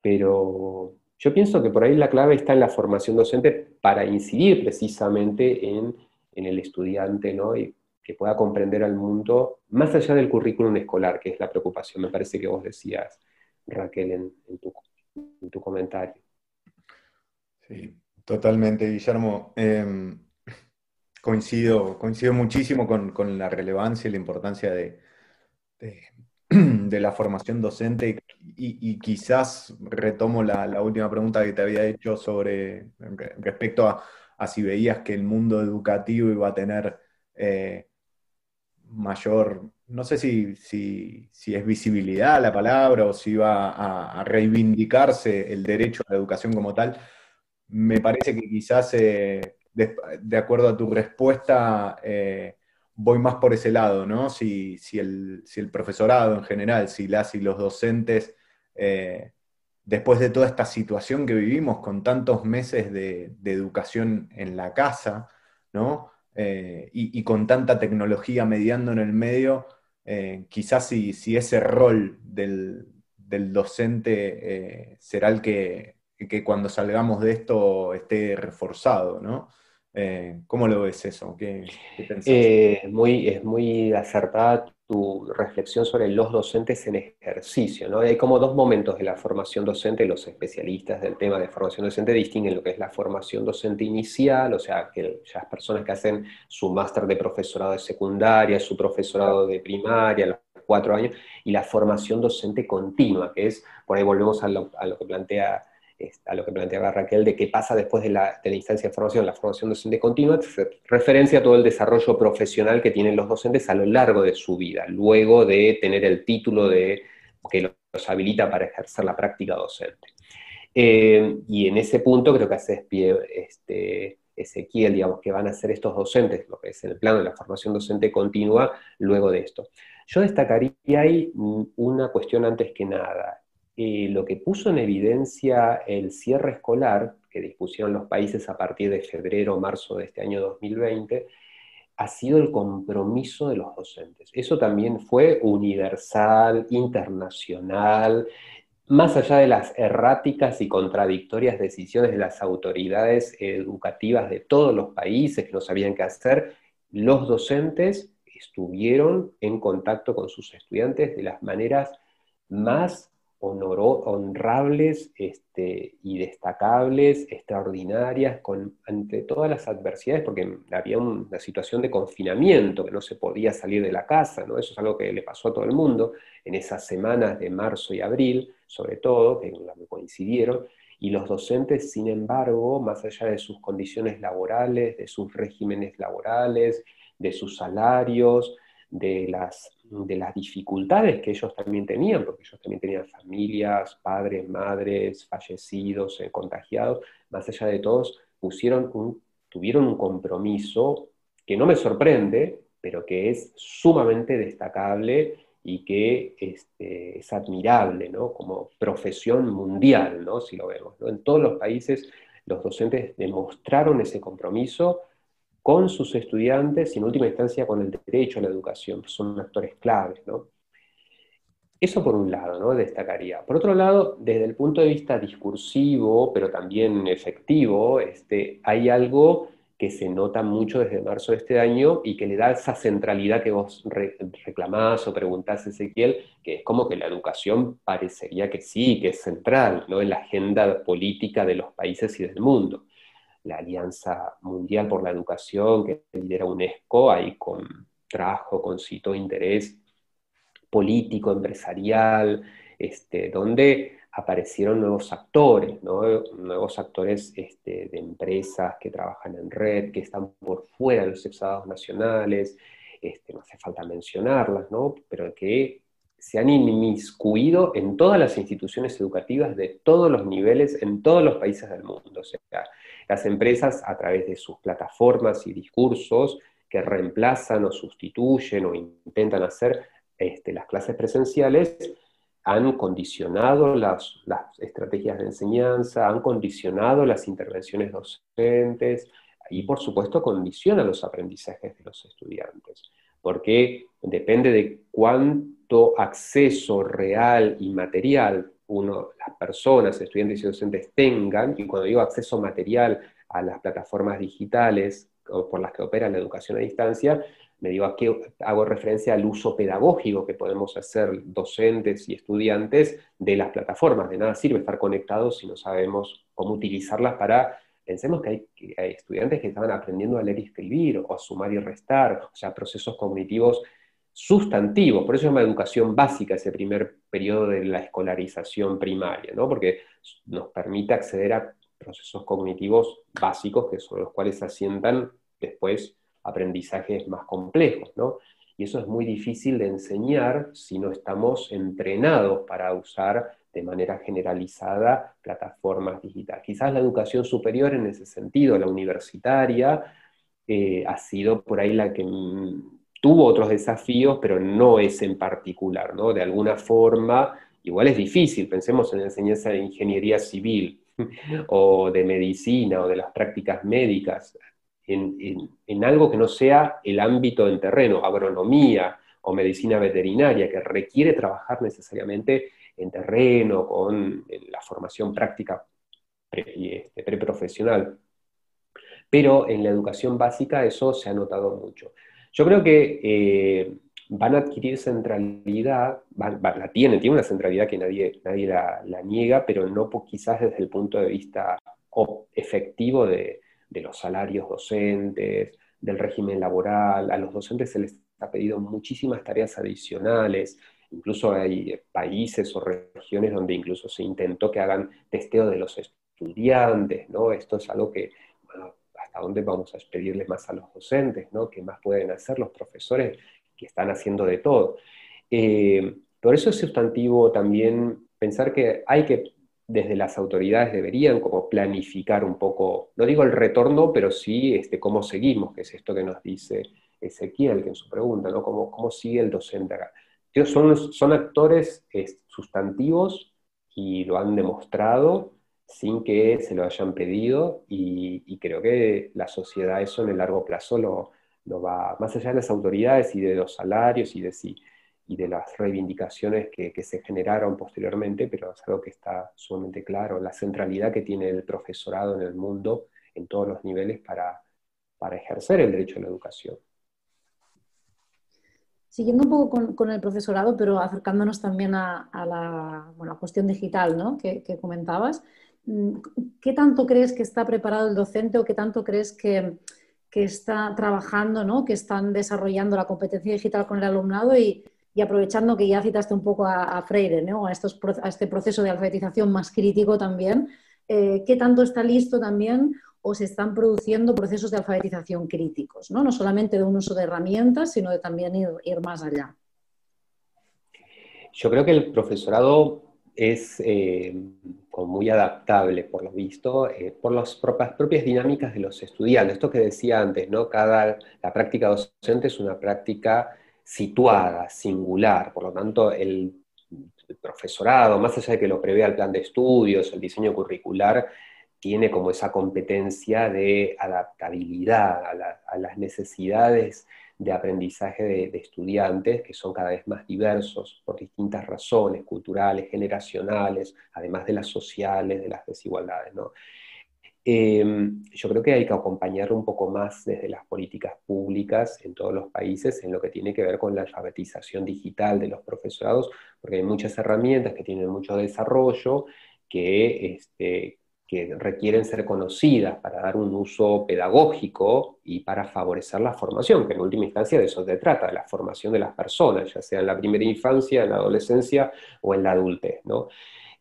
Pero yo pienso que por ahí la clave está en la formación docente para incidir precisamente en, en el estudiante ¿no? y que pueda comprender al mundo más allá del currículum escolar, que es la preocupación, me parece que vos decías, Raquel, en, tu, comentario. Sí, totalmente, Guillermo. Em, coincido, coincido muchísimo con, la relevancia y la importancia de, de, la formación docente y, quizás retomo la, última pregunta que te había hecho sobre respecto a, si veías que el mundo educativo iba a tener eh, mayor, no sé si, si, es visibilidad la palabra o si va a, reivindicarse el derecho a la educación como tal, me parece que quizás, eh, de, acuerdo a tu respuesta, eh, voy más por ese lado, ¿no? Si, el, profesorado en general, si las y los docentes, después de toda esta situación que vivimos con tantos meses de, educación en la casa, ¿no? Eh, y, con tanta tecnología mediando en el medio, eh, quizás si, ese rol del, docente eh, será el que, cuando salgamos de esto esté reforzado, ¿no? ¿Cómo lo ves eso? ¿Qué, muy, es muy acertada tu reflexión sobre los docentes en ejercicio. ¿no? Hay como dos momentos de la formación docente, los especialistas del tema de formación docente distinguen lo que es la formación docente inicial, o sea, que las personas que hacen su máster de profesorado de secundaria, su profesorado de primaria, los cuatro años, y la formación docente continua, que es, por ahí volvemos a lo, a lo que plantea a lo que planteaba Raquel, de qué pasa después de la, instancia de formación, la formación docente continua, referencia a todo el desarrollo profesional que tienen los docentes a lo largo de su vida, luego de tener el título de, que los habilita para ejercer la práctica docente. Eh, y en ese punto creo que hace pie este, Ezequiel, digamos, que van a ser estos docentes, lo que es en el plano de la formación docente continua, luego de esto. Yo destacaría ahí una cuestión antes que nada, lo que puso en evidencia el cierre escolar que dispusieron los países a partir de febrero o marzo de este año 2020 ha sido el compromiso de los docentes. Eso también fue universal, internacional, más allá de las erráticas y contradictorias decisiones de las autoridades educativas de todos los países que no sabían qué hacer, los docentes estuvieron en contacto con sus estudiantes de las maneras más honrables este, y destacables, extraordinarias, con, ante todas las adversidades, porque había una situación de confinamiento, que no se podía salir de la casa, ¿no? eso es algo que le pasó a todo el mundo en esas semanas de marzo y abril, sobre todo, que coincidieron, y los docentes, sin embargo, más allá de sus condiciones laborales, de sus regímenes laborales, de sus salarios, de las de las dificultades que ellos también tenían, porque ellos también tenían familias, padres, madres, fallecidos, eh, contagiados, más allá de todos, pusieron un, tuvieron un compromiso que no me sorprende, pero que es sumamente destacable y que este, es admirable, ¿no? Como profesión mundial, ¿no? Si lo vemos, En todos los países los docentes demostraron ese compromiso con sus estudiantes y en última instancia con el derecho a la educación, son actores claves. ¿no? Eso por un lado, ¿no? destacaría. Por otro lado, desde el punto de vista discursivo, pero también efectivo, este, hay algo que se nota mucho desde marzo de este año y que le da esa centralidad que vos reclamás o preguntás, Ezequiel, que es como que la educación parecería que sí, que es central ¿no? en la agenda política de los países y del mundo la Alianza Mundial por la Educación que lidera UNESCO, ahí con, trajo, concitó interés político, empresarial, este, donde aparecieron nuevos actores, nuevos actores este, de empresas que trabajan en red, que están por fuera de los estados nacionales, este, no hace falta mencionarlas, ¿no? pero que se han inmiscuido en todas las instituciones educativas de todos los niveles, en todos los países del mundo. O sea, las empresas, a través de sus plataformas y discursos que reemplazan o sustituyen o intentan hacer este, las clases presenciales, han condicionado las, las, estrategias de enseñanza, han condicionado las intervenciones docentes y por supuesto condicionan los aprendizajes de los estudiantes, porque depende de cuánto acceso real y material uno, las personas, estudiantes y docentes tengan, y cuando digo acceso material a las plataformas digitales por las que opera la educación a distancia, me digo aquí hago referencia al uso pedagógico que podemos hacer docentes y estudiantes de las plataformas. De nada sirve estar conectados si no sabemos cómo utilizarlas para... Pensemos que hay, hay estudiantes que estaban aprendiendo a leer y escribir, o a sumar y restar, o sea, procesos cognitivos sustantivos, por eso es una educación básica ese primer periodo de la escolarización primaria, ¿no? porque nos permite acceder a procesos cognitivos básicos que son los cuales asientan después aprendizajes más complejos, ¿no? Y eso es muy difícil de enseñar si no estamos entrenados para usar de manera generalizada plataformas digitales. Quizás la educación superior en ese sentido, la universitaria, eh, ha sido por ahí la que tuvo otros desafíos, pero no es en particular, ¿no? De alguna forma, igual es difícil, pensemos en la enseñanza de ingeniería civil o de medicina o de las prácticas médicas en, algo que no sea el ámbito en terreno, agronomía o medicina veterinaria, que requiere trabajar necesariamente en terreno, con la formación práctica este, preprofesional. Pero en la educación básica eso se ha notado mucho. Yo creo que eh, van a adquirir centralidad, la tienen, tiene una centralidad que nadie, nadie la, niega, pero no quizás desde el punto de vista efectivo de, de los salarios docentes, del régimen laboral. A los docentes se les ha pedido muchísimas tareas adicionales. Incluso hay países o regiones donde incluso se intentó que hagan testeo de los estudiantes, ¿no? Esto es algo que, ¿hasta dónde vamos a pedirle más a los docentes, ¿no? ¿Qué más pueden hacer los profesores que están haciendo de todo? Eh, por eso es sustantivo también pensar que hay que desde las autoridades deberían como planificar un poco, no digo el retorno, pero sí este, cómo seguimos, que es esto que nos dice Ezequiel, que en su pregunta, ¿no? ¿Cómo, cómo sigue el docente acá? Son, son actores sustantivos y lo han demostrado sin que se lo hayan pedido y, creo que la sociedad eso en el largo plazo lo, lo, va, más allá de las autoridades y de los salarios y de y de las reivindicaciones que, se generaron posteriormente, pero es algo que está sumamente claro, la centralidad que tiene el profesorado en el mundo en todos los niveles para, para ejercer el derecho a la educación. Siguiendo un poco con, el profesorado, pero acercándonos también a, la bueno, cuestión digital ¿no? que, comentabas, mm, ¿qué tanto crees que está preparado el docente o qué tanto crees que, está trabajando, ¿no? que están desarrollando la competencia digital con el alumnado y, aprovechando que ya citaste un poco a, Freire, ¿no? a este proceso de alfabetización más crítico también, eh, ¿qué tanto está listo también o se están produciendo procesos de alfabetización críticos? No, no solamente de un uso de herramientas, sino de también ir, más allá. Yo creo que el profesorado es eh, muy adaptable, por lo visto, eh, por las propias, propias, dinámicas de los estudiantes. Esto que decía antes, ¿no? Cada, la práctica docente es una práctica situada, singular, por lo tanto el, profesorado, más allá de que lo prevea el plan de estudios, el diseño curricular, tiene como esa competencia de adaptabilidad a, las necesidades de aprendizaje de, estudiantes que son cada vez más diversos por distintas razones culturales, generacionales, además de las sociales, de las desigualdades. ¿no? Em, yo creo que hay que acompañar un poco más desde las políticas públicas en todos los países en lo que tiene que ver con la alfabetización digital de los profesorados, porque hay muchas herramientas que tienen mucho desarrollo que, este, que requieren ser conocidas para dar un uso pedagógico y para favorecer la formación, que en última instancia de eso se trata, la formación de las personas, ya sea en la primera infancia, en la adolescencia o en la adultez. ¿no?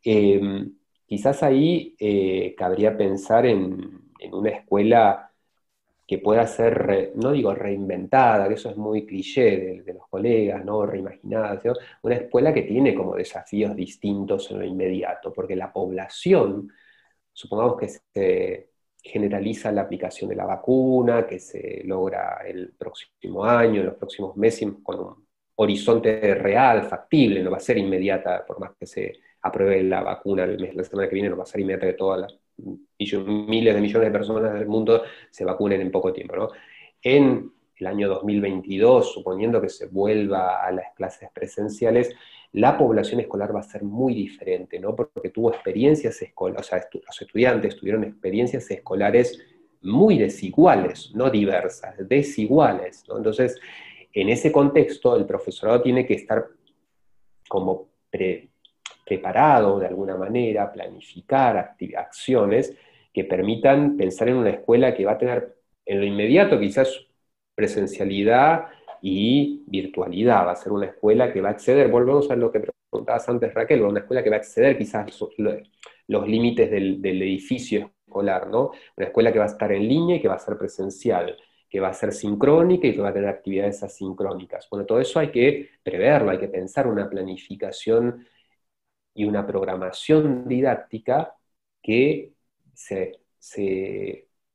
Em, Quizás ahí eh, cabría pensar en, una escuela que pueda ser, no digo reinventada, que eso es muy cliché de, los colegas, ¿no? reimaginada, una escuela que tiene como desafíos distintos en lo inmediato, porque la población, supongamos que se generaliza la aplicación de la vacuna, que se logra el próximo año, en los próximos meses, con un horizonte real, factible, no va a ser inmediata, por más que se apruebe la vacuna el mes, la semana que viene, no va a ser inmediata que todas las miles de millones de personas del mundo se vacunen en poco tiempo. ¿no? En el año 2022, suponiendo que se vuelva a las clases presenciales, la población escolar va a ser muy diferente, ¿no? Porque tuvo experiencias escolares, o sea, los estudiantes tuvieron experiencias escolares muy desiguales, no diversas, desiguales. Entonces, en ese contexto, el profesorado tiene que estar como preparado de alguna manera, planificar acciones que permitan pensar en una escuela que va a tener en lo inmediato quizás presencialidad y virtualidad. Va a ser una escuela que va a acceder, volvemos a lo que preguntabas antes Raquel, una escuela que va a acceder quizás los límites del, del edificio escolar, ¿no? Una escuela que va a estar en línea y que va a ser presencial que va a ser sincrónica y que va a tener actividades asincrónicas. Bueno, todo eso hay que preverlo, hay que pensar una planificación y una programación didáctica que se,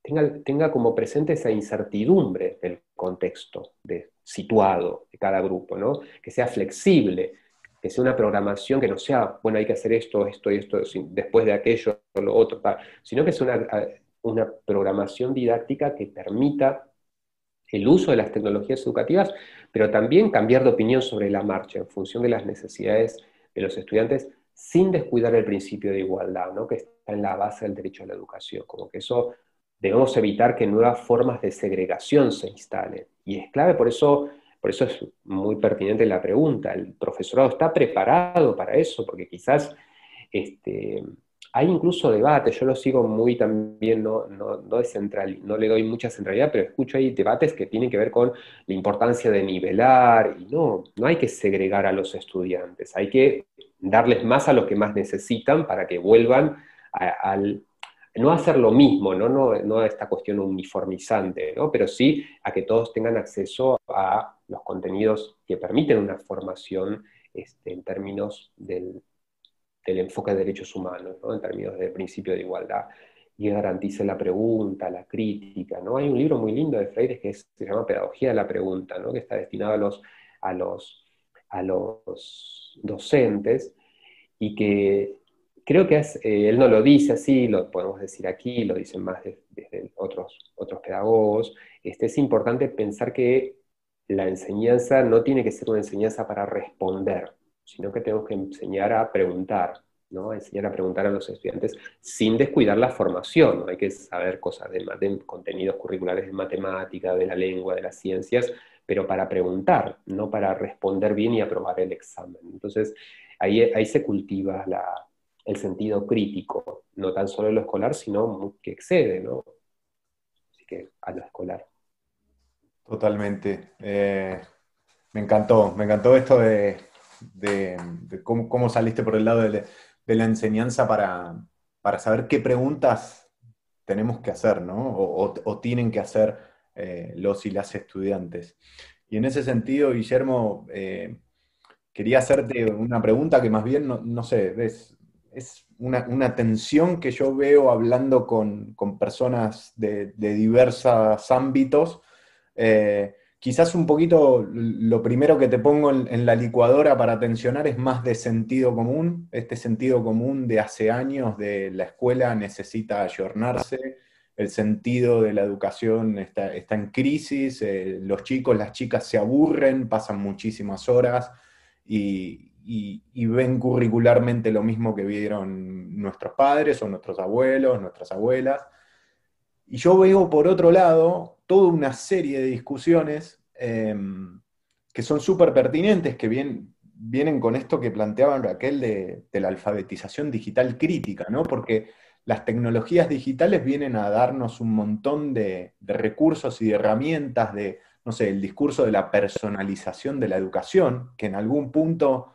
tenga, tenga, como presente esa incertidumbre del contexto de, situado de cada grupo, ¿no? que sea flexible, que sea una programación que no sea, bueno, hay que hacer esto, esto y esto, después de aquello, lo otro, sino que sea una, una programación didáctica que permita el uso de las tecnologías educativas, pero también cambiar de opinión sobre la marcha en función de las necesidades de los estudiantes sin descuidar el principio de igualdad, ¿no? que está en la base del derecho a la educación. Como que eso debemos evitar que nuevas formas de segregación se instalen. Y es clave, por eso, por eso es muy pertinente la pregunta. ¿El profesorado está preparado para eso? Porque quizás este, hay incluso debates, yo lo sigo muy también, no, no, no, central, no le doy mucha centralidad, pero escucho ahí debates que tienen que ver con la importancia de nivelar, y no, no hay que segregar a los estudiantes, hay que darles más a los que más necesitan para que vuelvan al, no hacer lo mismo, ¿no? No, no a esta cuestión uniformizante, ¿no? pero sí a que todos tengan acceso a los contenidos que permiten una formación este, en términos del, del enfoque de derechos humanos, en términos del principio de igualdad, y garantice la pregunta, la crítica. ¿no? Hay un libro muy lindo de Freire que se llama Pedagogía de la Pregunta, ¿no? que está destinado a los, a los, a los docentes y que creo que es, eh, él no lo dice así, lo podemos decir aquí, lo dicen más desde otros, otros pedagogos, este, es importante pensar que la enseñanza no tiene que ser una enseñanza para responder, sino que tenemos que enseñar a preguntar, ¿no? enseñar a preguntar a los estudiantes sin descuidar la formación. ¿no? Hay que saber cosas de, contenidos curriculares de matemática, de la lengua, de las ciencias, pero para preguntar, no para responder bien y aprobar el examen. Entonces, ahí, ahí se cultiva el sentido crítico, no tan solo lo escolar, sino que excede, ¿no? Así que a lo escolar. Totalmente. Eh, me encantó, me encantó esto de, de, cómo, saliste por el lado de, la enseñanza para, saber qué preguntas tenemos que hacer, ¿no? O, tienen que hacer eh, los y las estudiantes. Y en ese sentido, Guillermo, eh, quería hacerte una pregunta que más bien, no, sé, es, es una, tensión que yo veo hablando con, personas de, diversos ámbitos. Eh, Quizás un poquito lo primero que te pongo en, la licuadora para tensionar es más de sentido común, este sentido común de hace años de la escuela necesita ayornarse, el sentido de la educación está, en crisis, eh, los chicos, las chicas se aburren, pasan muchísimas horas y, y ven curricularmente lo mismo que vieron nuestros padres o nuestros abuelos, nuestras abuelas. Y yo veo por otro lado toda una serie de discusiones em, que son súper pertinentes, que vienen con esto que planteaba Raquel de, la alfabetización digital crítica, ¿no? Porque las tecnologías digitales vienen a darnos un montón de, recursos y de herramientas de, no sé, el discurso de la personalización de la educación, que en algún punto,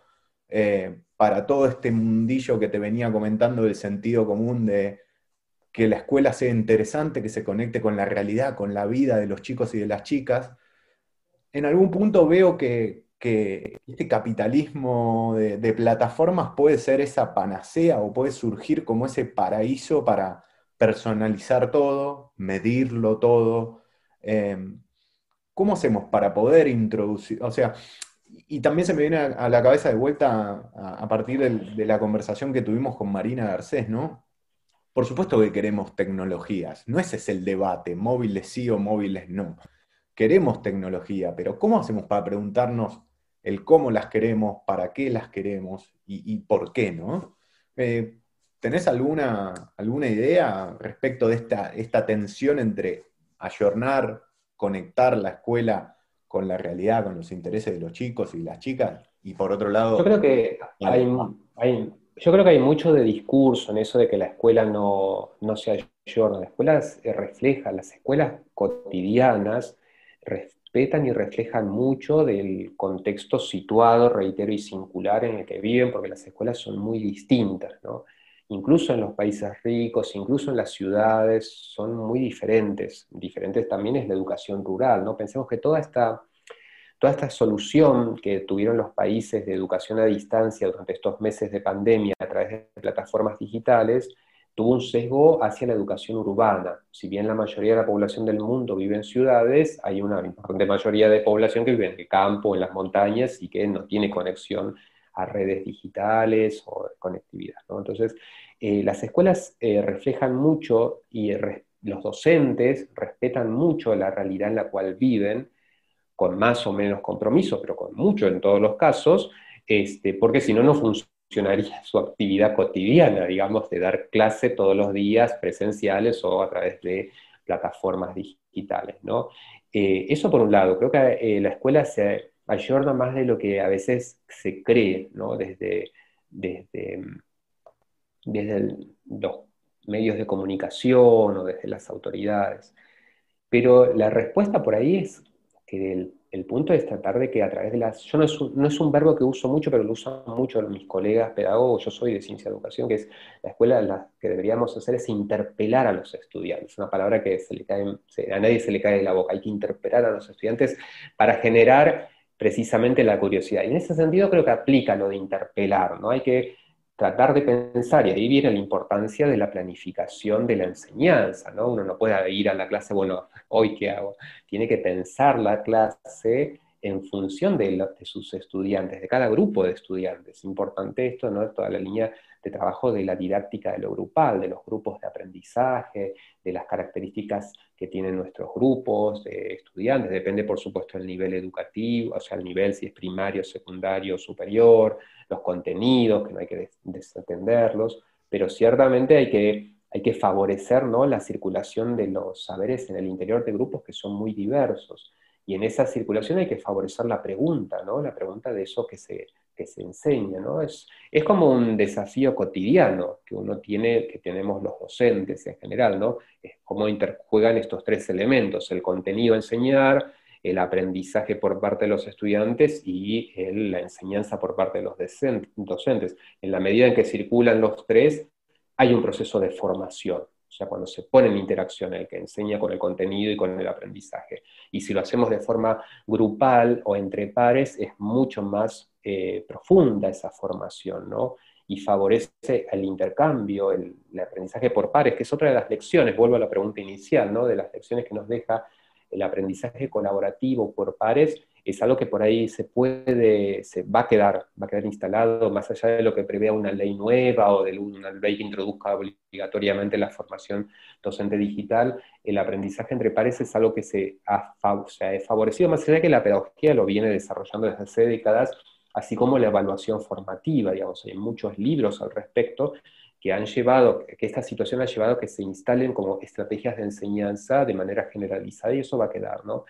eh, para todo este mundillo que te venía comentando del sentido común de que la escuela sea interesante, que se conecte con la realidad, con la vida de los chicos y de las chicas, en algún punto veo que, este capitalismo de, plataformas puede ser esa panacea o puede surgir como ese paraíso para personalizar todo, medirlo todo. Em, ¿Cómo hacemos para poder introducir? O sea, y también se me viene a, la cabeza de vuelta a, partir de, la conversación que tuvimos con Marina Garcés, ¿no? Por supuesto que queremos tecnologías, no ese es el debate, móviles sí o móviles no. Queremos tecnología, pero ¿cómo hacemos para preguntarnos el cómo las queremos, para qué las queremos y, por qué, ¿no? Eh, ¿Tenés alguna, alguna idea respecto de esta, esta tensión entre ayornar, conectar la escuela con la realidad, con los intereses de los chicos y las chicas? Y por otro lado... Yo creo que hay, yo creo que hay mucho de discurso en eso de que la escuela no, no se ayorna. La escuela refleja, las escuelas cotidianas respetan y reflejan mucho del contexto situado, reitero, y singular en el que viven, porque las escuelas son muy distintas, ¿no? Incluso en los países ricos, incluso en las ciudades, son muy diferentes. Diferentes también es la educación rural, ¿no? Pensemos que toda esta, toda esta solución que tuvieron los países de educación a distancia durante estos meses de pandemia a través de plataformas digitales, tuvo un sesgo hacia la educación urbana. Si bien la mayoría de la población del mundo vive en ciudades, hay una importante mayoría de población que vive en el campo, en las montañas y que no tiene conexión a redes digitales o conectividad. Entonces, eh, las escuelas eh, reflejan mucho y los docentes respetan mucho la realidad en la cual viven, con más o menos compromiso, pero con mucho en todos los casos, este, porque si no, no funcionaría su actividad cotidiana, digamos, de dar clase todos los días presenciales o a través de plataformas digitales. ¿no? Eh, eso por un lado, creo que la escuela se ayorna más de lo que a veces se cree, ¿no? Desde, desde, desde los medios de comunicación o desde las autoridades. Pero la respuesta por ahí es que el, el punto es tratar de que a través de las... Yo no es, un, no es un verbo que uso mucho, pero lo usan mucho mis colegas pedagogos, yo soy de ciencia de educación, que es la escuela la que deberíamos hacer es interpelar a los estudiantes, una palabra que se le cae, a nadie se le cae de la boca, hay que interpelar a los estudiantes para generar precisamente la curiosidad. Y en ese sentido creo que aplica lo de interpelar, ¿no? Hay que tratar de pensar, y ahí viene la importancia de la planificación de la enseñanza, ¿no? Uno no puede ir a la clase, bueno, hoy qué hago. Tiene que pensar la clase en función de, sus estudiantes, de cada grupo de estudiantes. Importante esto, ¿no? Toda la línea de trabajo de la didáctica de lo grupal, de los grupos de aprendizaje, de las características que tienen nuestros grupos de estudiantes. Depende, por supuesto, del nivel educativo, o sea, el nivel si es primario, secundario, superior, los contenidos, que no hay que desatenderlos, pero ciertamente hay que, hay que favorecer ¿no? la circulación de los saberes en el interior de grupos que son muy diversos. Y en esa circulación hay que favorecer la pregunta, ¿no? La pregunta de eso que se, que se enseña, ¿no? Es, es como un desafío cotidiano que uno tiene, que tenemos los docentes en general, ¿no? Es cómo interjuegan estos tres elementos, el contenido a enseñar, el aprendizaje por parte de los estudiantes y la enseñanza por parte de los docentes. En la medida en que circulan los tres, hay un proceso de formación. O sea, cuando se pone en interacción el que enseña con el contenido y con el aprendizaje. Y si lo hacemos de forma grupal o entre pares, es mucho más eh, profunda esa formación, ¿no? Y favorece el intercambio, el, aprendizaje por pares, que es otra de las lecciones, vuelvo a la pregunta inicial, ¿no? De las lecciones que nos deja el aprendizaje colaborativo por pares, es algo que por ahí se puede, se va a quedar, va a quedar instalado, más allá de lo que prevea una ley nueva o de una ley que introduzca obligatoriamente la formación docente digital, el aprendizaje entre pares es algo que se ha, favorecido, más allá de que la pedagogía lo viene desarrollando desde hace décadas, así como la evaluación formativa, digamos, hay muchos libros al respecto que han llevado, que esta situación ha llevado a que se instalen como estrategias de enseñanza de manera generalizada y eso va a quedar, ¿no?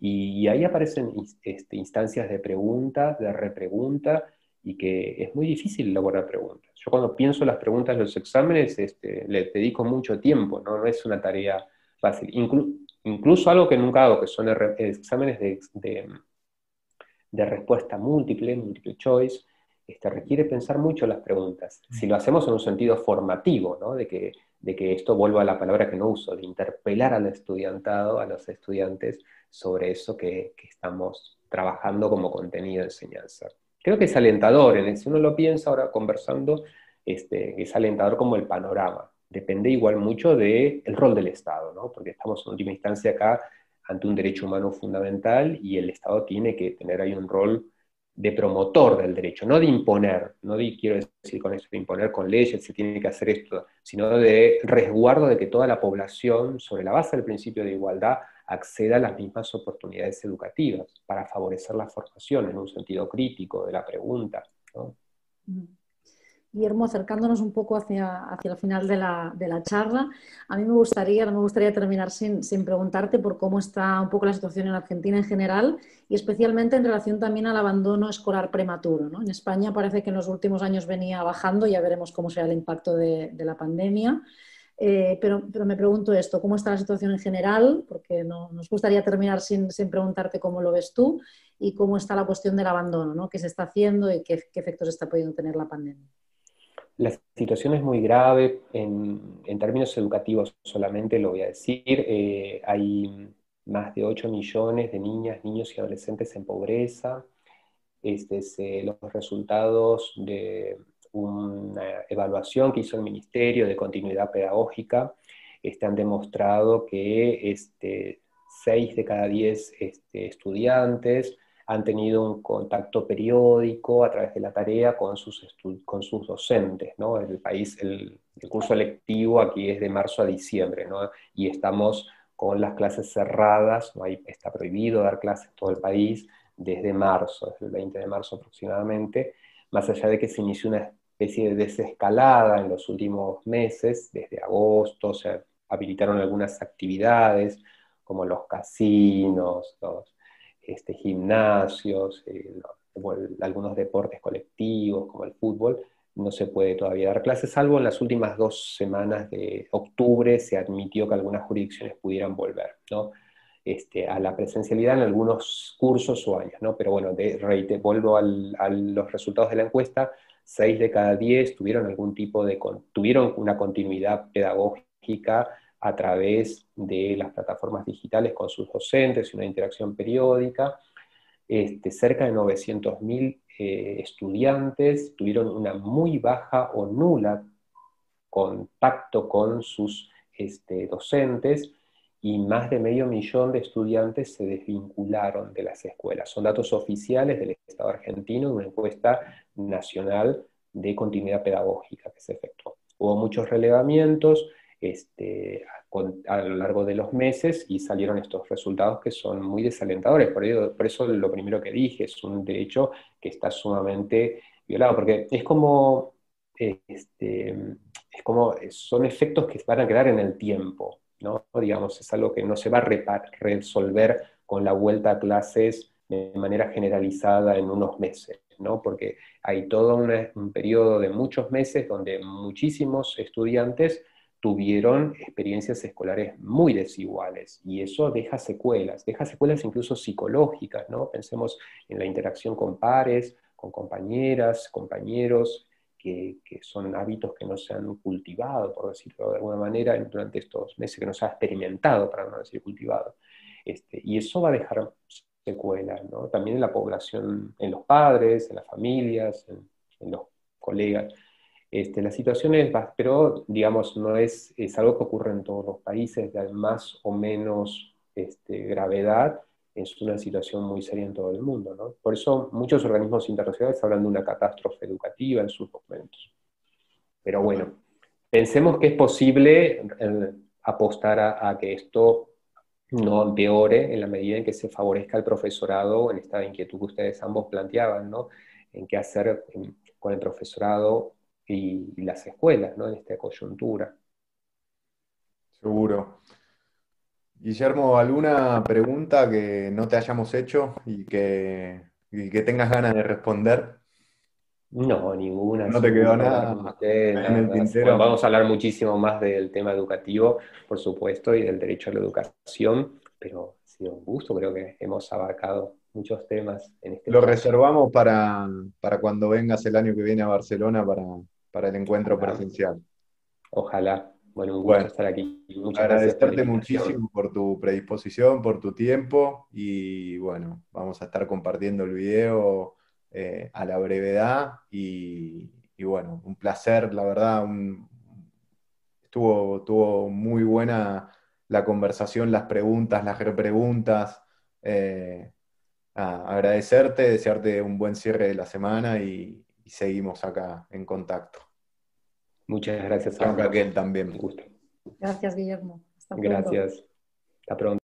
Y, ahí aparecen este, instancias de pregunta, de repregunta, y que es muy difícil elaborar preguntas. Yo cuando pienso las preguntas de los exámenes, este, le dedico mucho tiempo, no, no es una tarea fácil. incluso algo que nunca hago, que son exámenes de, de, de respuesta múltiple, multiple choice, este, requiere pensar mucho las preguntas. Si lo hacemos en un sentido formativo, ¿no? de, que, de que esto vuelva a la palabra que no uso, de interpelar al estudiantado, a los estudiantes, sobre eso que, estamos trabajando como contenido de enseñanza. Creo que es alentador, en si uno lo piensa ahora conversando, este, es alentador como el panorama. Depende igual mucho del rol del Estado, ¿no? porque estamos en última instancia acá ante un derecho humano fundamental y el Estado tiene que tener ahí un rol de promotor del derecho, no de imponer, no quiero decir con eso de imponer con leyes, se tiene que hacer esto, sino de resguardo de que toda la población, sobre la base del principio de igualdad, acceda a las mismas oportunidades educativas para favorecer la formación en un sentido crítico de la pregunta. Guillermo, acercándonos un poco hacia, hacia el final de la, de la, charla, a mí me gustaría, no me gustaría terminar sin, sin, preguntarte por cómo está un poco la situación en Argentina en general y especialmente en relación también al abandono escolar prematuro. ¿no? En España parece que en los últimos años venía bajando, ya veremos cómo será el impacto de la pandemia. Eh, pero, me pregunto esto, ¿cómo está la situación en general? Porque no, nos gustaría terminar sin, preguntarte cómo lo ves tú y cómo está la cuestión del abandono, ¿no? ¿Qué se está haciendo y qué, efectos está pudiendo tener la pandemia? La situación es muy grave en, términos educativos, solamente lo voy a decir. Eh, hay más de 8 millones de niñas, niños y adolescentes en pobreza. Este, los resultados de una evaluación que hizo el Ministerio de Continuidad Pedagógica este, han demostrado que este, 6 de cada 10 este, estudiantes han tenido un contacto periódico a través de la tarea con sus, con sus docentes. ¿no? El, país, el, curso electivo aquí es de marzo a diciembre ¿no? y estamos con las clases cerradas, ¿no? Ahí está prohibido dar clases en todo el país desde marzo, desde el 20 de marzo aproximadamente, más allá de que se inició una especie de desescalada en los últimos meses, desde agosto se habilitaron algunas actividades como los casinos, los este, gimnasios, eh, algunos deportes colectivos como el fútbol, no se puede todavía dar clases, salvo en las últimas dos semanas de octubre se admitió que algunas jurisdicciones pudieran volver ¿no? Este, a la presencialidad en algunos cursos o años. ¿no? Pero bueno, de, reite, vuelvo a los resultados de la encuesta, 6 de cada 10 tuvieron algún tipo de, tuvieron una continuidad pedagógica a través de las plataformas digitales con sus docentes y una interacción periódica. Este, cerca de 900.000 eh, estudiantes tuvieron una muy baja o nula contacto con sus este, docentes y más de medio millón de estudiantes se desvincularon de las escuelas. Son datos oficiales del Estado argentino, una encuesta nacional de continuidad pedagógica que se efectuó. Hubo muchos relevamientos, este, a lo largo de los meses y salieron estos resultados que son muy desalentadores. Por, ello, por eso lo primero que dije, es un derecho que está sumamente violado, porque es como, este, es como, son efectos que van a quedar en el tiempo, ¿no? Digamos, es algo que no se va a resolver con la vuelta a clases de manera generalizada en unos meses. ¿no? porque hay todo un periodo de muchos meses donde muchísimos estudiantes tuvieron experiencias escolares muy desiguales y eso deja secuelas, deja secuelas incluso psicológicas, ¿no? Pensemos en la interacción con pares, con compañeras, compañeros, que, son hábitos que no se han cultivado, por decirlo de alguna manera, durante estos meses, que no se ha experimentado, para no decir cultivado. Este, y eso va a dejar secuelas, ¿no? También en la población, en los padres, en las familias, en los colegas. Este, la situación es, pero digamos, no es, es algo que ocurre en todos los países de más o menos este, gravedad, es una situación muy seria en todo el mundo. Por eso muchos organismos internacionales hablan de una catástrofe educativa en sus documentos. Pero bueno, pensemos que es posible eh, apostar a, que esto no empeore en la medida en que se favorezca el profesorado en esta inquietud que ustedes ambos planteaban, ¿no? En qué hacer con el profesorado y, las escuelas en esta coyuntura. Seguro. Guillermo, ¿alguna pregunta que no te hayamos hecho y que, que tengas ganas de responder? No, ninguna. No te quedó nada, en el tintero. vamos a hablar muchísimo más del tema educativo, por supuesto, y del derecho a la educación, pero ha sido un gusto, creo que hemos abarcado muchos temas en este Lo reservamos para, para cuando vengas el año que viene a Barcelona para, para el encuentro presencial. Ojalá. Bueno, un gusto estar aquí. Muchas agradecerte muchísimo por tu predisposición, por tu tiempo y bueno, vamos a estar compartiendo el video eh, a la brevedad y, bueno, un placer, la verdad, estuvo, estuvo muy buena la conversación, las preguntas, las repreguntas. Eh, agradecerte, desearte un buen cierre de la semana y, seguimos acá en contacto. Muchas gracias a Raquel también. Un gusto. Gracias, Guillermo. Hasta pronto. Gracias. Hasta pronto.